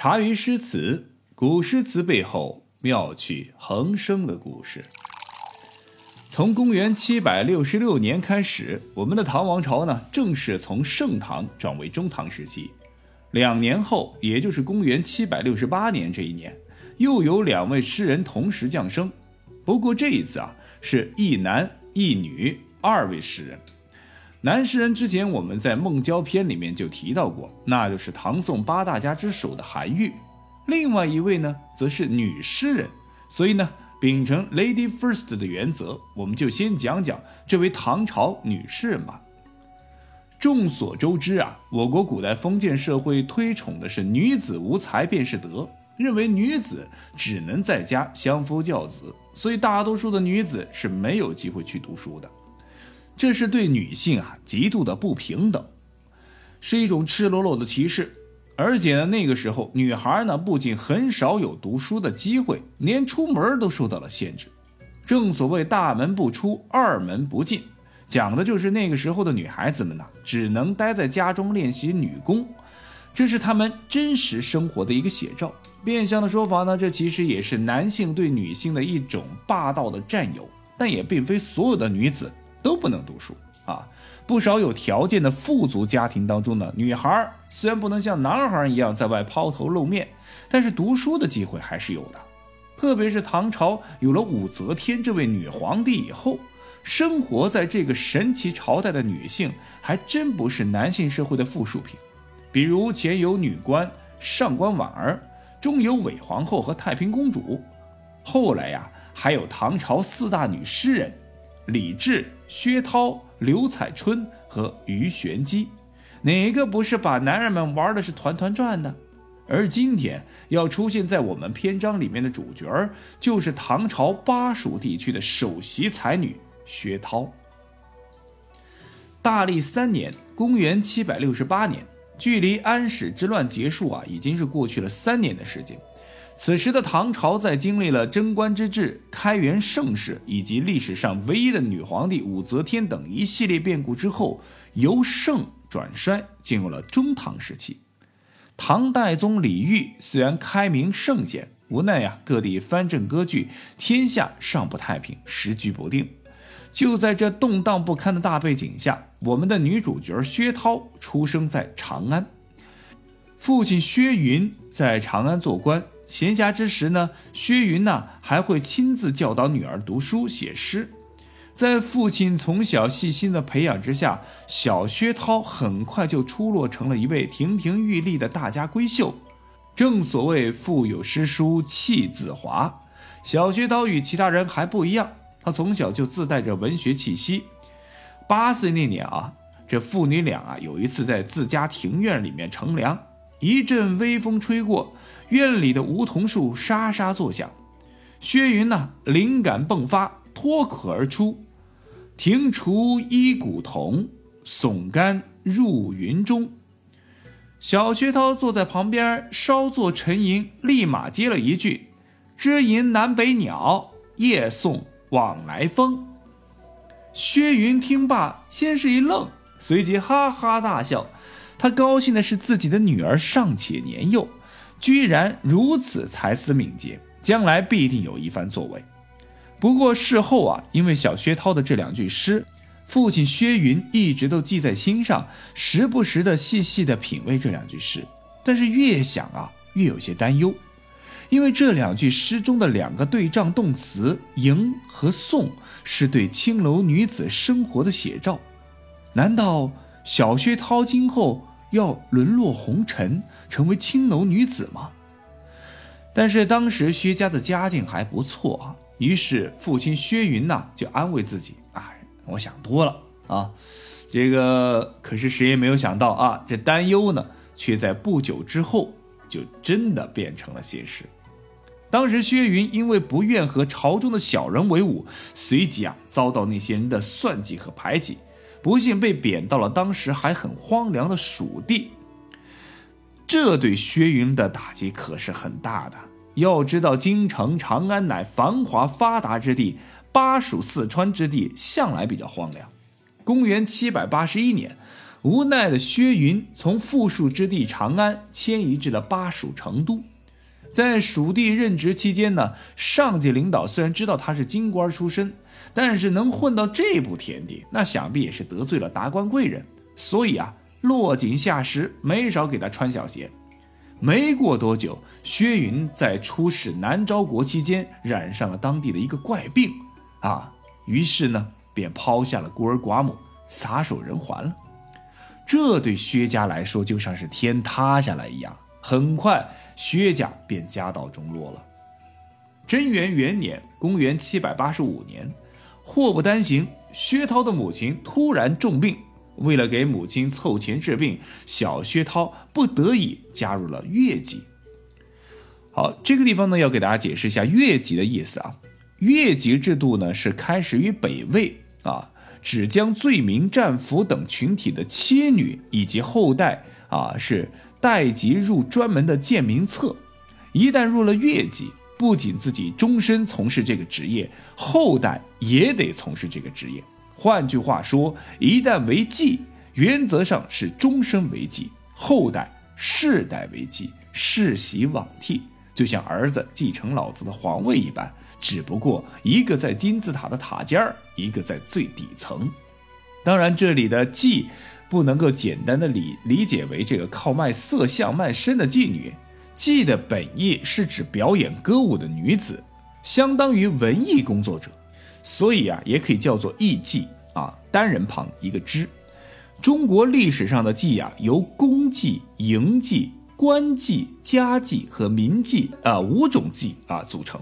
茶余诗词，古诗词背后妙趣横生的故事。从公元七百六十六年开始，我们的唐王朝呢，正式从盛唐转为中唐时期。两年后，也就是公元七百六十八年这一年，又有两位诗人同时降生。不过这一次啊，是一男一女二位诗人。男诗人之前我们在《孟郊篇》里面就提到过，那就是唐宋八大家之首的韩愈。另外一位呢，则是女诗人。所以呢，秉承 “lady first” 的原则，我们就先讲讲这位唐朝女诗人吧。众所周知啊，我国古代封建社会推崇的是女子无才便是德，认为女子只能在家相夫教子，所以大多数的女子是没有机会去读书的。这是对女性啊极度的不平等，是一种赤裸裸的歧视。而且呢，那个时候女孩呢不仅很少有读书的机会，连出门都受到了限制。正所谓大门不出，二门不进，讲的就是那个时候的女孩子们呢只能待在家中练习女工，这是她们真实生活的一个写照。变相的说法呢，这其实也是男性对女性的一种霸道的占有。但也并非所有的女子。都不能读书啊！不少有条件的富足家庭当中呢，女孩虽然不能像男孩一样在外抛头露面，但是读书的机会还是有的。特别是唐朝有了武则天这位女皇帝以后，生活在这个神奇朝代的女性还真不是男性社会的附属品。比如前有女官上官婉儿，中有韦皇后和太平公主，后来呀还有唐朝四大女诗人。李治、薛涛、刘彩春和鱼玄机，哪个不是把男人们玩的是团团转的？而今天要出现在我们篇章里面的主角就是唐朝巴蜀地区的首席才女薛涛。大历三年，公元七百六十八年，距离安史之乱结束啊，已经是过去了三年的时间。此时的唐朝在经历了贞观之治、开元盛世以及历史上唯一的女皇帝武则天等一系列变故之后，由盛转衰，进入了中唐时期。唐代宗李煜虽然开明圣贤，无奈呀，各地藩镇割据，天下尚不太平，时局不定。就在这动荡不堪的大背景下，我们的女主角薛涛出生在长安，父亲薛云在长安做官。闲暇之时呢，薛云呢还会亲自教导女儿读书写诗。在父亲从小细心的培养之下，小薛涛很快就出落成了一位亭亭玉立的大家闺秀。正所谓腹有诗书气自华，小薛涛与其他人还不一样，他从小就自带着文学气息。八岁那年啊，这父女俩啊有一次在自家庭院里面乘凉，一阵微风吹过。院里的梧桐树沙沙作响，薛云呢灵感迸发，脱口而出：“庭除一古桐，耸干入云中。”小薛涛坐在旁边稍作沉吟，立马接了一句：“知吟南北鸟，夜送往来风。”薛云听罢，先是一愣，随即哈哈大笑。他高兴的是自己的女儿尚且年幼。居然如此才思敏捷，将来必定有一番作为。不过事后啊，因为小薛涛的这两句诗，父亲薛云一直都记在心上，时不时的细细的品味这两句诗。但是越想啊，越有些担忧，因为这两句诗中的两个对仗动词“迎”和“送”，是对青楼女子生活的写照。难道小薛涛今后要沦落红尘？成为青楼女子吗？但是当时薛家的家境还不错啊，于是父亲薛云呐就安慰自己：“哎，我想多了啊。”这个可是谁也没有想到啊，这担忧呢，却在不久之后就真的变成了现实。当时薛云因为不愿和朝中的小人为伍，随即啊遭到那些人的算计和排挤，不幸被贬到了当时还很荒凉的蜀地。这对薛云的打击可是很大的。要知道，京城长安乃繁华发达之地，巴蜀、四川之地向来比较荒凉。公元七百八十一年，无奈的薛云从富庶之地长安迁移至了巴蜀成都。在蜀地任职期间呢，上级领导虽然知道他是京官出身，但是能混到这步田地，那想必也是得罪了达官贵人，所以啊，落井下石，没少给他穿小鞋。没过多久，薛云在出使南诏国期间染上了当地的一个怪病，啊，于是呢，便抛下了孤儿寡母，撒手人寰了。这对薛家来说就像是天塌下来一样，很快薛家便家道中落了。贞元元年（公元785年），祸不单行，薛涛的母亲突然重病。为了给母亲凑钱治病，小薛涛不得已加入了越籍。好，这个地方呢，要给大家解释一下越籍的意思啊。越籍制度呢，是开始于北魏啊。只将罪民、战俘等群体的妻女以及后代啊，是代籍入专门的贱民册。一旦入了越籍，不仅自己终身从事这个职业，后代也得从事这个职业。换句话说，一旦为妓，原则上是终身为妓，后代世代为妓，世袭罔替，就像儿子继承老子的皇位一般。只不过一个在金字塔的塔尖儿，一个在最底层。当然，这里的妓不能够简单的理理解为这个靠卖色相卖身的妓女。妓的本意是指表演歌舞的女子，相当于文艺工作者，所以啊，也可以叫做艺妓啊，单人旁一个之。中国历史上的妓啊，由公妓、营妓、官妓、家妓和民妓啊五种妓啊组成。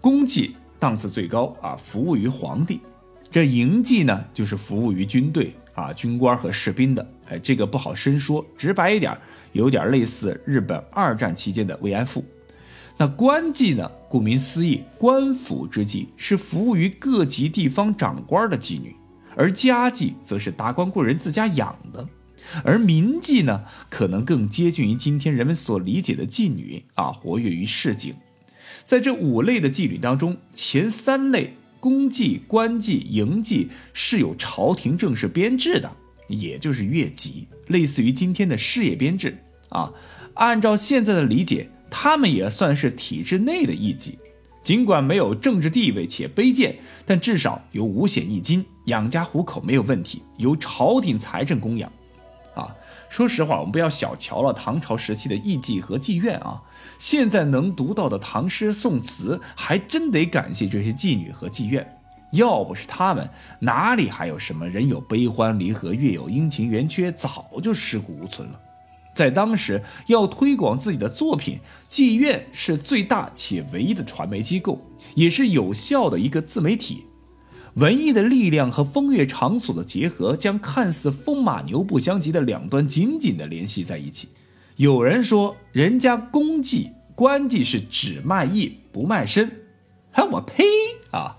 公妓档次最高啊，服务于皇帝；这营妓呢，就是服务于军队啊，军官和士兵的。哎，这个不好深说，直白一点，有点类似日本二战期间的慰安妇。那官妓呢，顾名思义，官府之妓是服务于各级地方长官的妓女；而家妓则是达官贵人自家养的；而民妓呢，可能更接近于今天人们所理解的妓女啊，活跃于市井。在这五类的妓女当中，前三类公祭、官祭、营祭是有朝廷正式编制的，也就是越级，类似于今天的事业编制啊。按照现在的理解，他们也算是体制内的艺妓，尽管没有政治地位且卑贱，但至少有五险一金，养家糊口没有问题，由朝廷财政供养。说实话，我们不要小瞧了唐朝时期的艺妓和妓院啊。现在能读到的唐诗宋词，还真得感谢这些妓女和妓院。要不是他们，哪里还有什么人有悲欢离合，月有阴晴圆缺，早就尸骨无存了。在当时，要推广自己的作品，妓院是最大且唯一的传媒机构，也是有效的一个自媒体。文艺的力量和风月场所的结合，将看似风马牛不相及的两端紧紧地联系在一起。有人说，人家公妓、官妓是只卖艺不卖身，哈，我呸啊！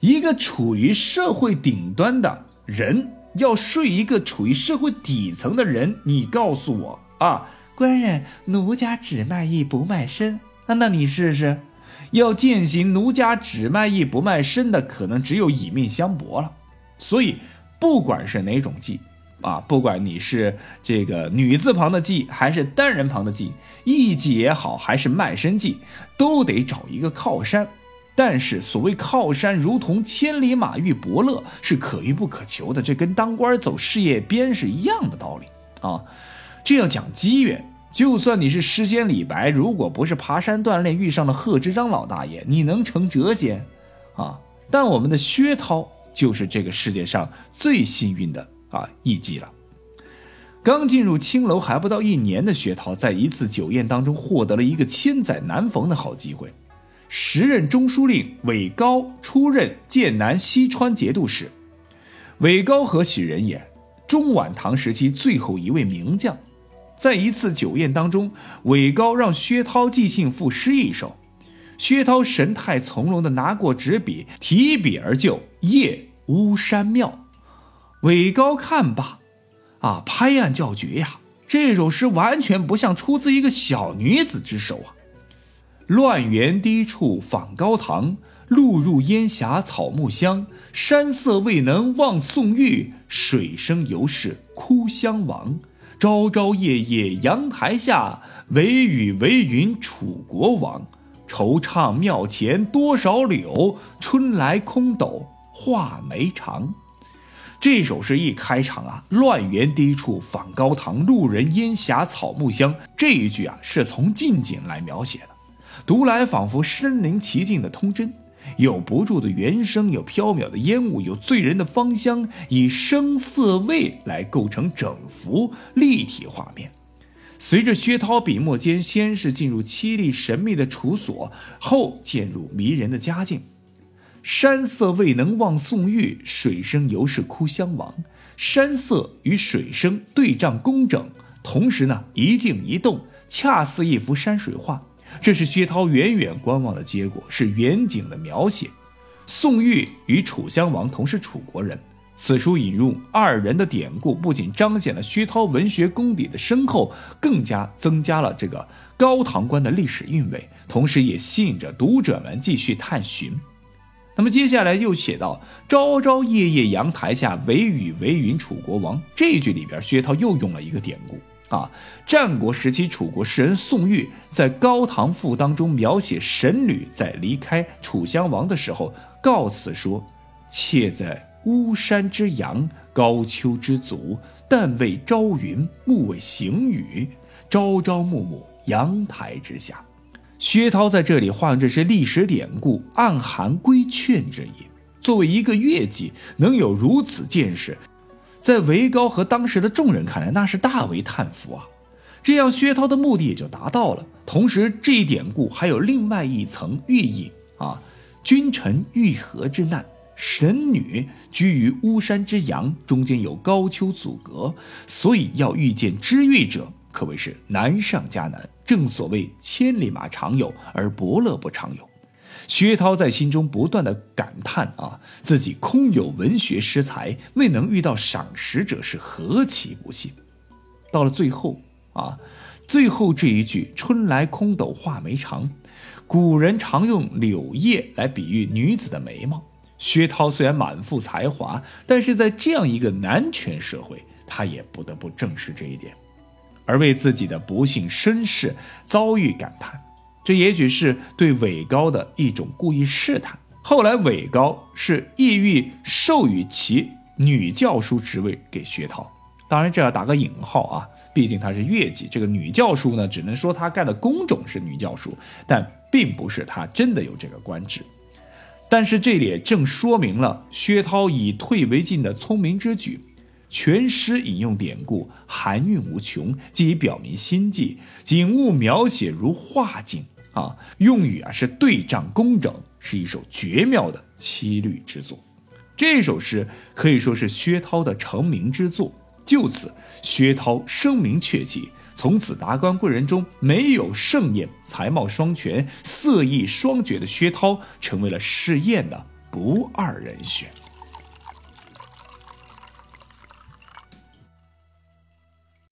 一个处于社会顶端的人要睡一个处于社会底层的人，你告诉我啊？官人，奴家只卖艺不卖身，那那你试试。要践行奴家只卖艺不卖身的，可能只有以命相搏了。所以，不管是哪种妓，啊，不管你是这个女字旁的妓，还是单人旁的妓，艺妓也好，还是卖身妓，都得找一个靠山。但是，所谓靠山，如同千里马遇伯乐，是可遇不可求的。这跟当官走事业编是一样的道理啊。这要讲机缘。就算你是诗仙李白，如果不是爬山锻炼遇上了贺知章老大爷，你能成谪仙？啊！但我们的薛涛就是这个世界上最幸运的啊艺妓了。刚进入青楼还不到一年的薛涛，在一次酒宴当中获得了一个千载难逢的好机会。时任中书令韦高出任剑南西川节度使。韦高何许人也？中晚唐时期最后一位名将。在一次酒宴当中，韦高让薛涛即兴赋诗一首，薛涛神态从容地拿过纸笔，提笔而就《夜巫山庙》。韦高看罢，啊，拍案叫绝呀！这首诗完全不像出自一个小女子之手啊！乱园低处访高堂，路入烟霞草木香，山色未能望宋玉，水声犹是哭襄王。朝朝夜夜阳台下，惟雨惟云楚国王。惆怅庙前多少柳，春来空斗画眉长。这首诗一开场啊，乱园低处访高堂，路人烟霞草木香。这一句啊，是从近景来描写的，读来仿佛身临其境的通真。有不住的原声，有飘渺的烟雾，有醉人的芳香，以声色味来构成整幅立体画面。随着薛涛笔墨间，先是进入凄厉神秘的处所，后渐入迷人的佳境。山色未能望宋玉，水声犹是哭襄王。山色与水声对仗工整，同时呢一静一动，恰似一幅山水画。这是薛涛远远观望的结果，是远景的描写。宋玉与楚襄王同是楚国人，此书引入二人的典故，不仅彰显了薛涛文学功底的深厚，更加增加了这个高唐关的历史韵味，同时也吸引着读者们继续探寻。那么接下来又写到“朝朝夜夜阳台下，惟雨惟云楚国王”这一句里边，薛涛又用了一个典故。啊，战国时期楚国诗人宋玉在《高唐赋》当中描写神女在离开楚襄王的时候，告辞说：“妾在巫山之阳，高丘之足，但为朝云，暮为行雨，朝朝暮暮阳台之下。”薛涛在这里化用这些历史典故，暗含规劝之意。作为一个乐伎，能有如此见识。在韦高和当时的众人看来，那是大为叹服啊！这样，薛涛的目的也就达到了。同时，这一典故还有另外一层寓意啊：君臣遇合之难，神女居于巫山之阳，中间有高丘阻隔，所以要遇见知遇者，可谓是难上加难。正所谓千里马常有，而伯乐不常有。薛涛在心中不断的感叹啊，自己空有文学诗才，未能遇到赏识者是何其不幸。到了最后啊，最后这一句“春来空斗画眉长”，古人常用柳叶来比喻女子的眉毛。薛涛虽然满腹才华，但是在这样一个男权社会，他也不得不正视这一点，而为自己的不幸身世遭遇感叹。这也许是对韦高的一种故意试探。后来韦高是意欲授予其女教书职位给薛涛，当然这要打个引号啊，毕竟他是乐伎。这个女教书呢，只能说他干的工种是女教书，但并不是他真的有这个官职。但是这里也正说明了薛涛以退为进的聪明之举。全诗引用典故，含韵无穷，既已表明心迹，景物描写如画境。啊，用语啊是对仗工整，是一首绝妙的七律之作。这首诗可以说是薛涛的成名之作。就此，薛涛声名鹊起，从此达官贵人中没有盛宴，才貌双全、色艺双绝的薛涛，成为了试验的不二人选。